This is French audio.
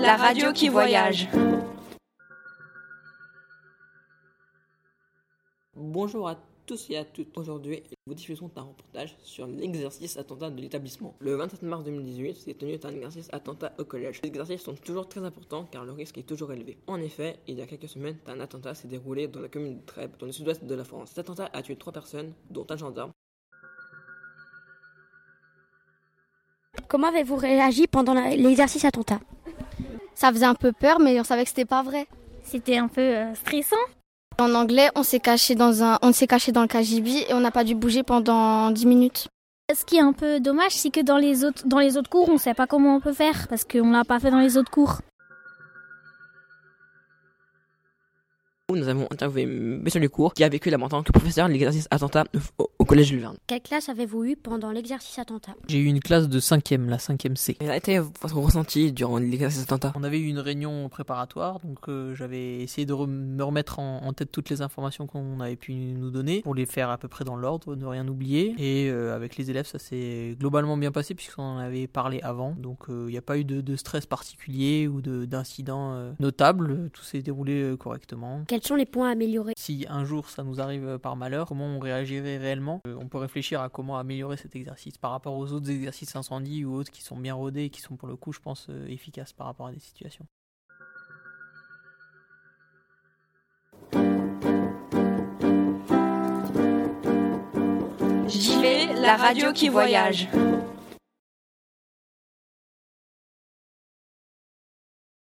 la radio qui voyage. Bonjour à tous et à toutes. Aujourd'hui, nous diffusons un reportage sur l'exercice attentat de l'établissement. Le 27 mars 2018 s'est tenu un exercice attentat au collège. Les exercices sont toujours très importants car le risque est toujours élevé. En effet, il y a quelques semaines, un attentat s'est déroulé dans la commune de Trèbes, dans le sud-ouest de la France. Cet attentat a tué trois personnes, dont un gendarme. Comment avez-vous réagi pendant l'exercice attentat? Ça faisait un peu peur, mais on savait que c'était pas vrai. C'était un peu euh, stressant. En anglais, on s'est caché dans un, on s'est caché dans le KGB et on n'a pas dû bouger pendant 10 minutes. Ce qui est un peu dommage, c'est que dans les autres, dans les autres cours, on sait pas comment on peut faire parce qu'on l'a pas fait dans les autres cours. Nous avons interviewé Monsieur Lecourt qui a vécu la en tant que professeur de l'exercice attentat au, au collège Jules Verne. Quelle classe avez-vous eu pendant l'exercice attentat? J'ai eu une classe de 5e, la 5e C. Quel a été votre ressenti durant l'exercice attentat? On avait eu une réunion préparatoire, donc euh, j'avais essayé de re- me remettre en, en tête toutes les informations qu'on avait pu nous donner pour les faire à peu près dans l'ordre, ne rien oublier. Et euh, avec les élèves, ça s'est globalement bien passé puisqu'on en avait parlé avant. Donc euh, il n'y a pas eu de, de stress particulier ou de- d'incident euh, notable. Tout s'est déroulé euh, correctement. Quels sont les points à améliorer? Si un jour ça nous arrive euh, par malheur, comment on réagirait réellement? Euh, On peut réfléchir à comment améliorer cet exercice par rapport aux autres exercices incendie ou autres qui sont bien rodés et qui sont pour le coup, je pense, euh, efficaces par rapport à des situations. J'y vais, la radio qui voyage.